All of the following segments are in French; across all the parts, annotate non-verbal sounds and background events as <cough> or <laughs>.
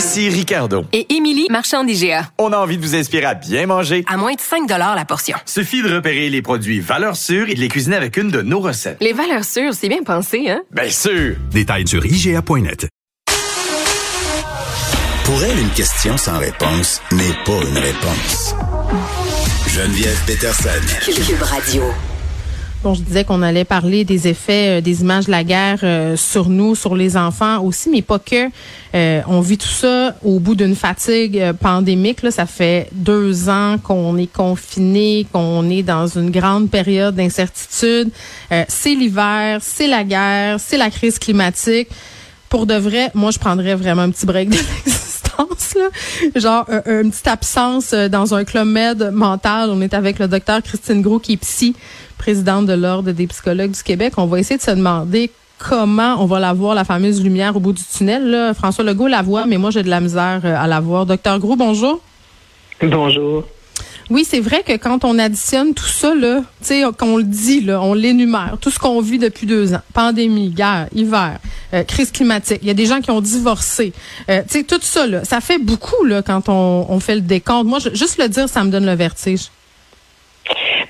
Ici Ricardo. Et Émilie, marchand d'IGA. On a envie de vous inspirer à bien manger. À moins de 5 la portion. Suffit de repérer les produits valeurs sûres et de les cuisiner avec une de nos recettes. Les valeurs sûres, c'est bien pensé, hein? Bien sûr! Détails sur IGA.net. Pour elle, une question sans réponse n'est pas une réponse. Geneviève Peterson. Cube Radio. Bon, je disais qu'on allait parler des effets euh, des images de la guerre euh, sur nous, sur les enfants aussi, mais pas que. Euh, on vit tout ça au bout d'une fatigue pandémique. Là, ça fait deux ans qu'on est confiné, qu'on est dans une grande période d'incertitude. C'est l'hiver, c'est la guerre, c'est la crise climatique. Pour de vrai, moi, je prendrais vraiment un petit break de <laughs> Genre un- une petite absence euh, dans un club mental. On est avec le docteur Christine Gros qui est psy, présidente de l'Ordre des psychologues du Québec. On va essayer de se demander comment on va la voir, la fameuse lumière au bout du tunnel. François Legault la voit, mais moi j'ai de la misère euh, à la voir. Docteur Gros, bonjour. Bonjour. Oui, c'est vrai que quand on additionne tout ça, là, qu'on le dit, on l'énumère, tout ce qu'on vit depuis deux ans, pandémie, guerre, hiver, euh, crise climatique, il y a des gens qui ont divorcé, euh, tout ça, là, ça fait beaucoup, là, quand on, fait le décompte. Moi, je- juste le dire, ça me donne le vertige.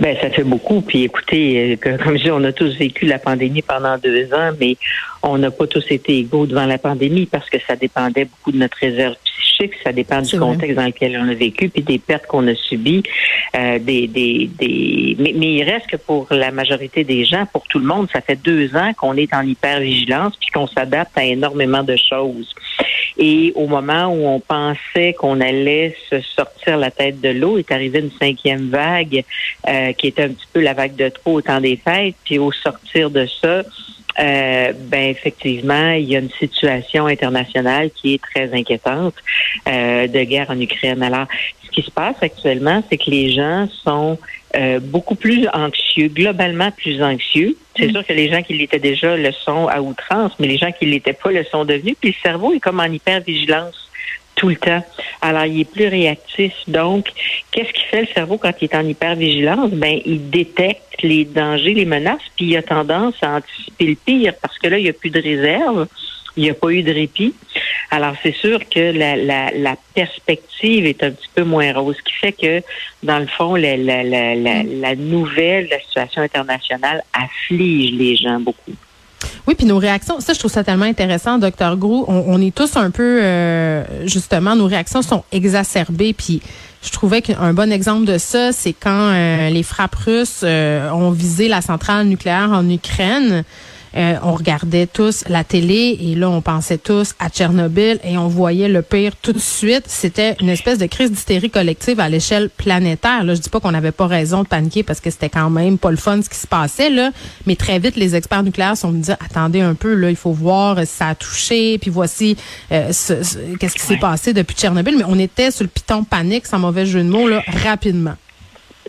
Ben, ça fait beaucoup. Puis écoutez, euh, comme je dis, on a tous vécu la pandémie pendant deux ans, mais on n'a pas tous été égaux devant la pandémie parce que ça dépendait beaucoup de notre réserve psychique, ça dépend du contexte dans lequel on a vécu, puis des pertes qu'on a subies. Euh, des, des, des... Mais, mais il reste que pour la majorité des gens, pour tout le monde, ça fait deux ans qu'on est en hypervigilance puis qu'on s'adapte à énormément de choses. Et au moment où on pensait qu'on allait se sortir la tête de l'eau, est arrivée une cinquième vague euh, qui était un petit peu la vague de trop au temps des fêtes. Puis au sortir de ça, euh, ben effectivement, il y a une situation internationale qui est très inquiétante euh, de guerre en Ukraine. Alors, ce qui se passe actuellement, c'est que les gens sont euh, beaucoup plus anxieux, globalement plus anxieux. C'est sûr que les gens qui l'étaient déjà le sont à outrance, mais les gens qui l'étaient pas le sont devenus. Puis le cerveau est comme en hypervigilance tout le temps. Alors, il est plus réactif. Donc, qu'est-ce qui fait le cerveau quand il est en hypervigilance? Ben, il détecte les dangers, les menaces, puis il a tendance à anticiper le pire parce que là, il n'y a plus de réserve. Il n'y a pas eu de répit. Alors, c'est sûr que la, la, la perspective est un petit peu moins rose, ce qui fait que, dans le fond, la, la nouvelle, la situation internationale afflige les gens beaucoup. Oui, puis nos réactions, ça, je trouve ça tellement intéressant, docteur Grou. On, est tous un peu, euh, justement, nos réactions sont exacerbées. Puis je trouvais qu'un bon exemple de ça, c'est quand euh, les frappes russes euh, ont visé la centrale nucléaire en Ukraine. Euh, on regardait tous la télé et là, on pensait tous à Tchernobyl et on voyait le pire tout de suite. C'était une espèce de crise d'hystérie collective à l'échelle planétaire. Là, je dis pas qu'on n'avait pas raison de paniquer parce que c'était quand même pas le fun ce qui se passait là, mais très vite les experts nucléaires sont venus dire attendez un peu là, il faut voir si ça a touché, puis voici euh, ce- ce- qu'est-ce qui s'est passé depuis Tchernobyl. Mais on était sur le piton panique, sans mauvais jeu de mots là, rapidement.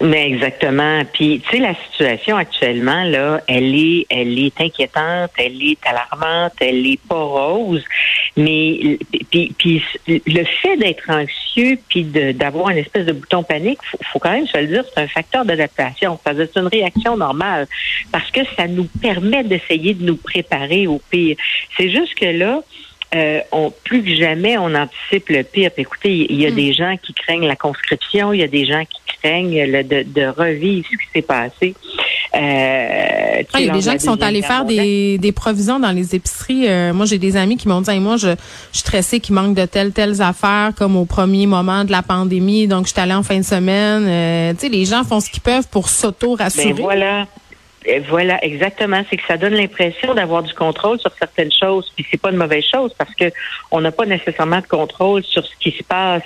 Mais exactement. Puis, tu sais, la situation actuellement, là, elle est, elle est inquiétante, elle est alarmante, elle est pas rose. Mais, puis, puis le fait d'être anxieux, puis d'avoir une espèce de bouton panique, faut, faut quand même se le dire, c'est un facteur d'adaptation. C'est une réaction normale parce que ça nous permet d'essayer de nous préparer au pire. C'est juste que là, euh, on, plus que jamais, on anticipe le pire. Écoutez, il y a des gens qui craignent la conscription, il y a des gens qui craignent le, de, de revivre ce qui s'est passé. Euh, Ah, il y a des de gens qui sont allés faire des, des provisions dans les épiceries. Euh, moi, j'ai des amis qui m'ont dit, Hey, moi, je, je suis stressée qu'il manque de telles, telles affaires, comme au premier moment de la pandémie. Donc, je suis allée en fin de semaine. Euh, tu sais, les gens font ce qu'ils peuvent pour s'auto-rassurer. Ben voilà. Et voilà, exactement. C'est que ça donne l'impression d'avoir du contrôle sur certaines choses. Puis c'est pas une mauvaise chose parce que on n'a pas nécessairement de contrôle sur ce qui se passe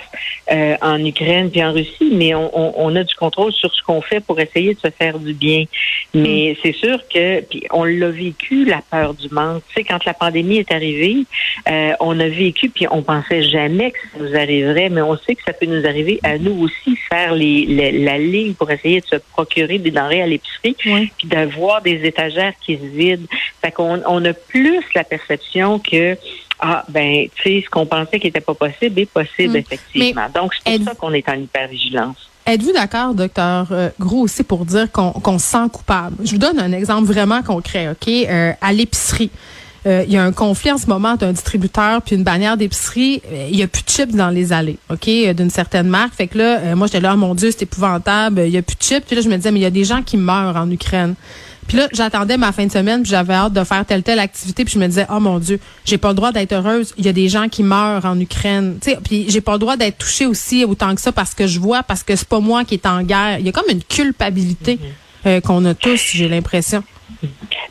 euh, en Ukraine puis en Russie, mais on, on, on, a du contrôle sur ce qu'on fait pour essayer de se faire du bien. Mais mm. c'est sûr que, puis on l'a vécu la peur du manque. Tu sais, quand la pandémie est arrivée, euh, on a vécu puis on pensait jamais que ça nous arriverait, mais on sait que ça peut nous arriver à nous aussi faire les, la ligne pour essayer de se procurer des denrées à l'épicerie, puis de voir des étagères qui se vident. Fait qu'on on a plus la perception que ah ben tu sais ce qu'on pensait qui était pas possible est possible hmm. effectivement. Donc c'est pour ça qu'on est en hypervigilance. Êtes-vous d'accord, docteur euh, Gros, aussi pour dire qu'on se sent coupable? Je vous donne un exemple vraiment concret, OK? Euh, à l'épicerie. Euh, il y a un conflit en ce moment entre un distributeur puis une bannière d'épicerie. Il y a plus de chips dans les allées, OK, d'une certaine marque. Fait que là, moi, j'étais là, oh, mon Dieu, c'est épouvantable. Il y a plus de chips. Puis là, je me disais, mais il y a des gens qui meurent en Ukraine. Puis là, j'attendais ma fin de semaine, puis j'avais hâte de faire telle telle activité, puis je me disais, oh mon Dieu, j'ai pas le droit d'être heureuse. Il y a des gens qui meurent en Ukraine, tu sais. Puis j'ai pas le droit d'être touchée aussi autant que ça parce que je vois, parce que c'est pas moi qui est en guerre. Il y a comme une culpabilité euh, qu'on a tous, j'ai l'impression.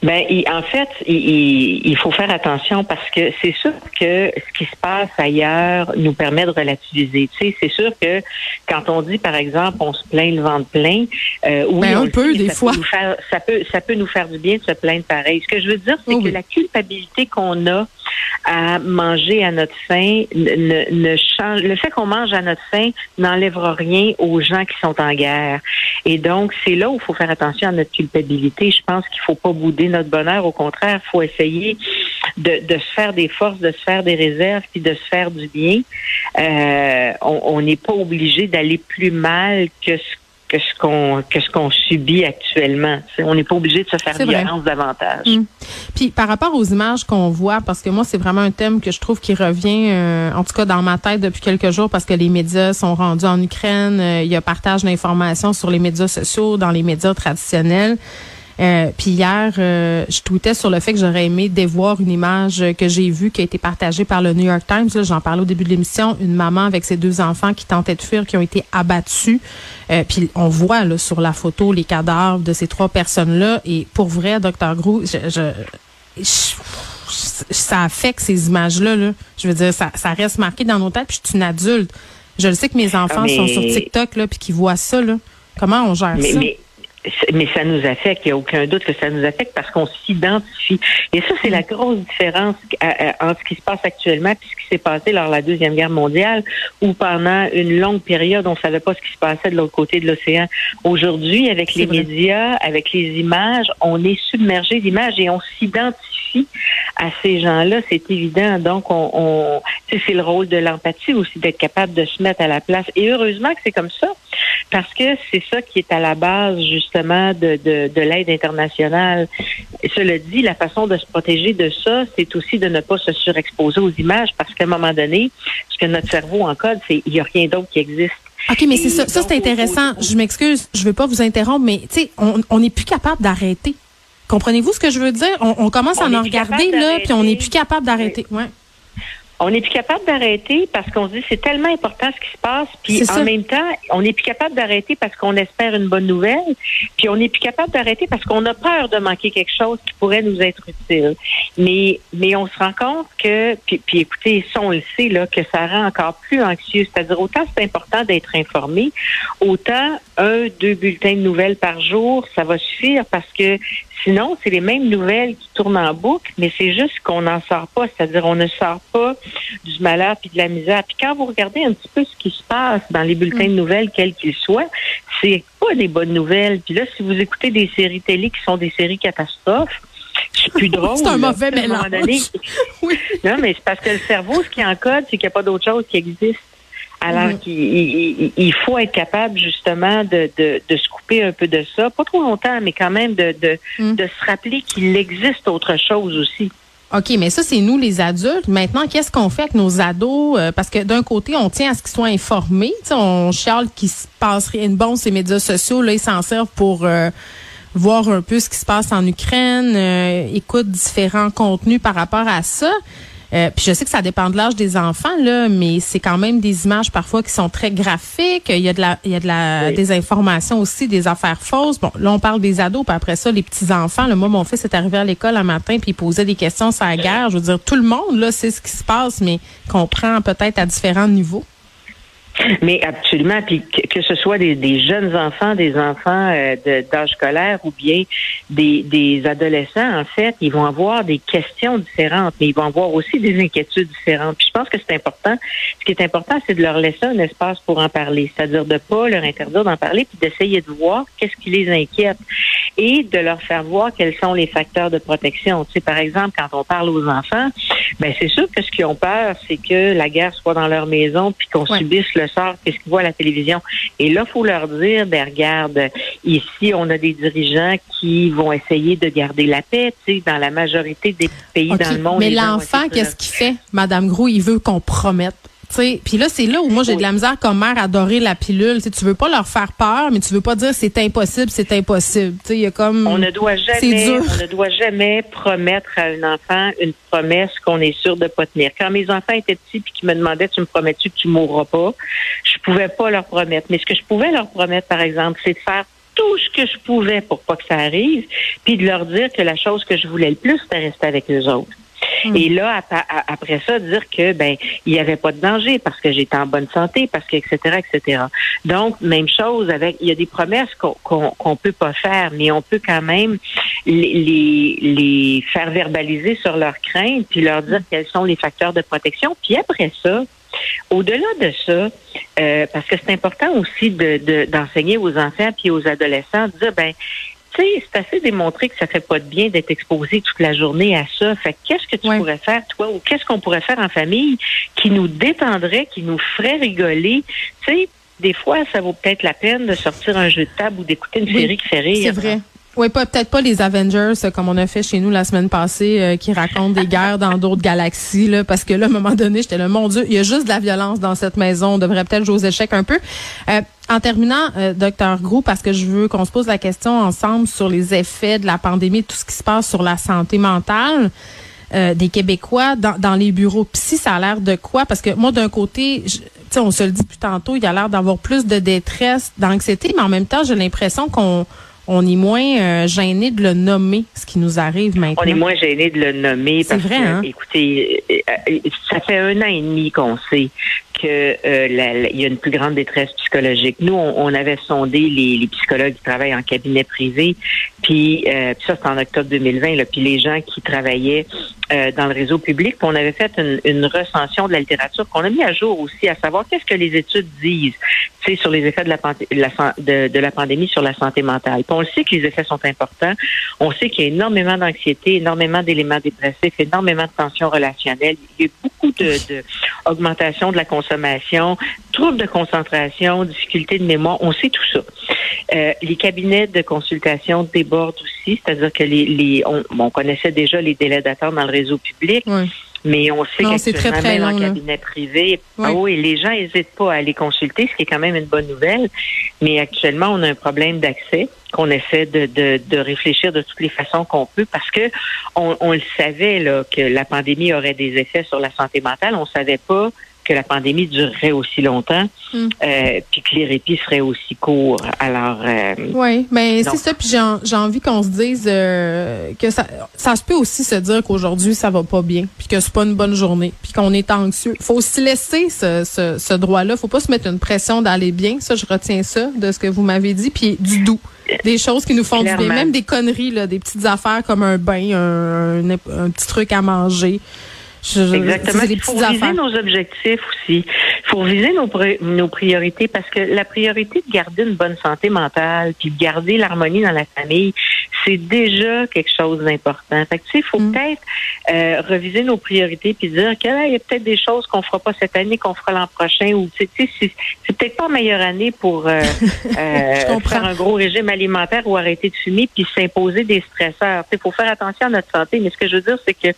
Ben, en fait, il, faut faire attention parce que c'est sûr que ce qui se passe ailleurs nous permet de relativiser. Tu sais, c'est sûr que quand on dit, par exemple, on se plaint le ventre plein, euh, oui, ben, un peu des fois, ça peut, ça peut nous faire du bien de se plaindre pareil. Ce que je veux dire, c'est que la culpabilité qu'on a à manger à notre faim ne, change. Le fait qu'on mange à notre faim n'enlèvera rien aux gens qui sont en guerre. Et donc, c'est là où il faut faire attention à notre culpabilité. Je pense qu'il faut pas bouder notre bonheur. Au contraire, il faut essayer de, de, se faire des forces, de se faire des réserves, puis de se faire du bien. Euh, on n'est pas obligé d'aller plus mal que ce que ce qu'on que ce qu'on subit actuellement. on n'est pas obligé de se faire violence davantage. Mm. Puis par rapport aux images qu'on voit, parce que moi c'est vraiment un thème que je trouve qui revient, euh, en tout cas dans ma tête depuis quelques jours, parce que les médias sont rendus en Ukraine, euh, il y a partage d'informations sur les médias sociaux, dans les médias traditionnels. Euh, puis hier, euh, je tweetais sur le fait que j'aurais aimé dévoir une image que j'ai vue qui a été partagée par le New York Times. J'en parlais au début de l'émission. Une maman avec ses deux enfants qui tentaient de fuir, qui ont été abattus. Euh, puis on voit là, sur la photo les cadavres de ces trois personnes-là. Et pour vrai, docteur Grou, je, ça affecte ces images-là. Là. Je veux dire, ça, ça reste marqué dans nos têtes. Puis je suis une adulte. Je le sais que mes enfants sont sur TikTok là, puis qu'ils voient ça. Là. Comment on gère ça? mais ça nous affecte. Il n'y a aucun doute que ça nous affecte parce qu'on s'identifie. Et ça, c'est la mm. grosse différence entre ce qui se passe actuellement et ce qui s'est passé lors de la Deuxième Guerre mondiale, où pendant une longue période, on ne savait pas ce qui se passait de l'autre côté de l'océan. Aujourd'hui, avec les médias, avec les images, on est submergé d'images et on s'identifie à ces gens-là, c'est évident. Donc, on, on c'est le rôle de l'empathie aussi, d'être capable de se mettre à la place. Et heureusement que c'est comme ça, parce que c'est ça qui est à la base, justement, de, de, de l'aide internationale. Cela dit, la façon de se protéger de ça, c'est aussi de ne pas se surexposer aux images, parce qu'à un moment donné, ce que notre cerveau encode, c'est il n'y a rien d'autre qui existe. OK, mais c'est ça. Ça, c'est intéressant. Je m'excuse, je veux pas vous interrompre, mais tu sais, on n'est plus capable d'arrêter. Comprenez-vous ce que je veux dire? On, commence à en regarder, là, puis on n'est plus capable d'arrêter. Ouais on n'est plus capable d'arrêter parce qu'on se dit c'est tellement important ce qui se passe, puis en même temps, on n'est plus capable d'arrêter parce qu'on espère une bonne nouvelle, puis on n'est plus capable d'arrêter parce qu'on a peur de manquer quelque chose qui pourrait nous être utile. Mais mais on se rend compte que, puis, puis écoutez, ça on le sait là, que ça rend encore plus anxieux. C'est-à-dire autant c'est important d'être informé, autant un, deux bulletins de nouvelles par jour, ça va suffire parce que sinon c'est les mêmes nouvelles qui tournent en boucle, mais c'est juste qu'on n'en sort pas. C'est-à-dire on ne sort pas du malheur puis de la misère. Puis quand vous regardez un petit peu ce qui se passe dans les bulletins de mm. nouvelles, quels qu'ils soient, c'est pas des bonnes nouvelles. Puis là, si vous écoutez des séries télé qui sont des séries catastrophes, c'est plus <laughs> drôle. c'est un mauvais mélange. <laughs> oui. Non, mais c'est parce que le cerveau, ce qui encode, c'est qu'il n'y a pas d'autre chose qui existe. Alors mm. qu'il il, faut être capable justement de, de, de, se couper un peu de ça, pas trop longtemps, mais quand même de, de, mm. de se rappeler qu'il existe autre chose aussi. OK, mais ça, c'est nous les adultes. Maintenant, qu'est-ce qu'on fait avec nos ados? Euh, parce que d'un côté, on tient à ce qu'ils soient informés. on chiale qu'il se passe rien de bon ces médias sociaux. Là, ils s'en servent pour euh, voir un peu ce qui se passe en Ukraine, euh, écoutent différents contenus par rapport à ça. Euh, puis je sais que ça dépend de l'âge des enfants là, mais c'est quand même des images parfois qui sont très graphiques. Il y a de la, il y a de la, des informations aussi, des affaires fausses. Bon, là on parle des ados, puis après ça les petits enfants. Là, moi mon fils est arrivé à l'école un matin puis il posait des questions sur la guerre. Je veux dire, tout le monde là sait ce qui se passe, mais comprend peut-être à différents niveaux. Mais absolument, puis que, ce soit des, des, jeunes enfants, des enfants euh, d'âge scolaire ou bien des, des, adolescents, en fait, ils vont avoir des questions différentes, mais ils vont avoir aussi des inquiétudes différentes. Puis je pense que c'est important. Ce qui est important, c'est de leur laisser un espace pour en parler, c'est-à-dire de pas leur interdire d'en parler, puis d'essayer de voir qu'est-ce qui les inquiète et de leur faire voir quels sont les facteurs de protection. Tu sais, par exemple, quand on parle aux enfants, ben c'est sûr que ce qu'ils ont peur, c'est que la guerre soit dans leur maison, puis qu'on subisse le sort qu'est-ce qu'ils voient à la télévision. Et là, faut leur dire, ben regarde, ici, on a des dirigeants qui vont essayer de garder la paix, tu sais, dans la majorité des pays dans le monde. Mais l'enfant, qu'est-ce qu'il fait, Madame Gros? Il veut qu'on promette puis là, c'est là où moi j'ai de la misère comme mère à adorer la pilule. T'sais, tu veux pas leur faire peur, mais tu veux pas dire c'est impossible, c'est impossible. Il y a comme on ne doit jamais, on ne doit jamais promettre à un enfant une promesse qu'on est sûr de pas tenir. Quand mes enfants étaient petits puis qu'ils me demandaient tu me promets-tu que tu mourras pas, je pouvais pas leur promettre. Mais ce que je pouvais leur promettre, par exemple, c'est de faire tout ce que je pouvais pour pas que ça arrive, puis de leur dire que la chose que je voulais le plus, c'était rester avec eux autres. Hmm. Et là, après ça, dire que ben il n'y avait pas de danger parce que j'étais en bonne santé, parce que etc. etc. Donc même chose avec, il y a des promesses qu'on qu'on peut pas faire, mais on peut quand même les, les, faire verbaliser sur leurs craintes, puis leur dire quels sont les facteurs de protection. Puis après ça, au-delà de ça, euh, parce que c'est important aussi de d'enseigner aux enfants puis aux adolescents, de dire ben c'est assez démontré que ça fait pas de bien d'être exposé toute la journée à ça. Fait qu'est-ce que tu pourrais faire, toi, ou qu'est-ce qu'on pourrait faire en famille qui nous détendrait, qui nous ferait rigoler? Tu sais, des fois, ça vaut peut-être la peine de sortir un jeu de table ou d'écouter une série qui fait rire. C'est vrai. Oui, peut-être pas les Avengers euh, comme on a fait chez nous la semaine passée, euh, qui racontent des guerres dans d'autres galaxies, là, parce que là, à un moment donné, j'étais là, mon Dieu, il y a juste de la violence dans cette maison. On devrait peut-être jouer aux échecs un peu. Euh, en terminant, docteur Grou, parce que je veux qu'on se pose la question ensemble sur les effets de la pandémie, tout ce qui se passe sur la santé mentale. des Québécois dans, dans, les bureaux psy, ça a l'air de quoi? Parce que moi, d'un côté, sais, on se le dit plus tantôt, il y a l'air d'avoir plus de détresse, d'anxiété, mais en même temps, j'ai l'impression qu'on on est moins euh, gêné de le nommer, ce qui nous arrive maintenant. On est moins gêné de le nommer parce vrai, que, hein? écoutez, euh, euh, ça fait un an et demi qu'on sait qu'il y a une plus grande détresse psychologique. Nous, on, avait sondé les, psychologues qui travaillent en cabinet privé, puis, ça c'est en octobre 2020, là, puis les gens qui travaillaient dans le réseau public, puis on avait fait une, une recension de la littérature qu'on a mis à jour aussi, à savoir qu'est-ce que les études disent sur les effets de la, de, de la pandémie sur la santé mentale. on le sait que les effets sont importants. On sait qu'il y a énormément d'anxiété, énormément d'éléments dépressifs, énormément de tensions relationnelles. Il y a beaucoup de, de augmentation de la consommation, troubles de concentration, difficultés de mémoire. On sait tout ça. Euh, les cabinets de consultation débordent aussi, c'est-à-dire que les, les on, on, connaissait déjà les délais d'attente dans le réseau public. Oui. Mais on sait qu'actuellement, même en cabinet privé, oh, et les gens n'hésitent pas à aller consulter, ce qui est quand même une bonne nouvelle. Mais actuellement, on a un problème d'accès qu'on essaie de, de, de, réfléchir de toutes les façons qu'on peut parce que on, on le savait là, que la pandémie aurait des effets sur la santé mentale. On savait pas que la pandémie durerait aussi longtemps, mm. euh, puis que les répits seraient aussi courts. Alors, euh, oui, mais c'est ça. Puis j'ai envie qu'on se dise euh, que ça, ça se peut aussi se dire qu'aujourd'hui ça va pas bien, puis que c'est pas une bonne journée, puis qu'on est anxieux. Faut aussi laisser ce, ce, ce droit-là. Faut pas se mettre une pression d'aller bien. Ça, je retiens ça de ce que vous m'avez dit, puis du doux des choses qui nous font du bien, même des conneries, là, des petites affaires comme un bain, un, un petit truc à manger. Exactement. Il faut viser nos objectifs aussi. Il faut viser nos, nos priorités parce que la priorité de garder une bonne santé mentale puis de garder l'harmonie dans la famille, c'est déjà quelque chose d'important. Fait que, tu sais, il faut mm. peut-être euh, reviser nos priorités puis dire qu'il y a peut-être des choses qu'on fera pas cette année, qu'on fera l'an prochain ou, tu sais, c'est peut-être pas la meilleure année pour euh, <laughs> euh, faire un gros régime alimentaire ou arrêter de fumer puis s'imposer des stresseurs. Il faut faire attention à notre santé, mais ce que je veux dire, c'est que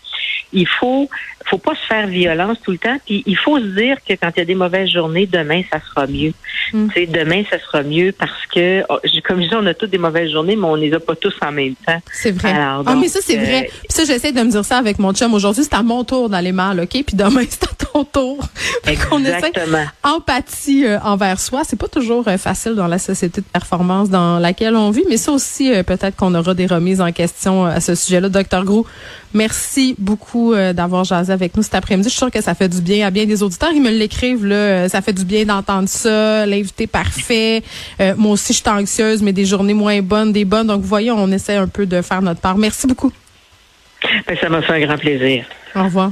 il faut faut pas se faire violence tout le temps. Puis il faut se dire que quand il y a des mauvaises journées, demain ça sera mieux. Mm. Demain ça sera mieux parce que, oh, comme je dis, on a toutes des mauvaises journées, mais on les a pas tous en même temps. C'est vrai. Alors, ah, mais ça, c'est euh, vrai. Puis ça, j'essaie de me dire ça avec mon chum. Aujourd'hui, c'est à mon tour d'aller mal, OK? Puis demain, <laughs> c'est à ton tour. Qu'on essaie Exactement. empathie euh, envers soi. C'est pas toujours euh, facile dans la société de performance dans laquelle on vit, mais ça aussi, euh, peut-être qu'on aura des remises en question euh, à ce sujet-là. Docteur Gros, merci beaucoup euh, d'avoir jasé avec nous cet après-midi. Je suis sûre que ça fait du bien à bien des auditeurs. Ils me l'écrivent, là. euh, Ça fait du bien d'entendre ça. L'invité parfait. Euh, moi aussi, je suis anxieuse, mais des journées moins bonnes, des bonnes. Donc, vous voyez, on essaie un peu de faire notre part. Merci beaucoup. Ben, ça m'a fait un grand plaisir. Au revoir.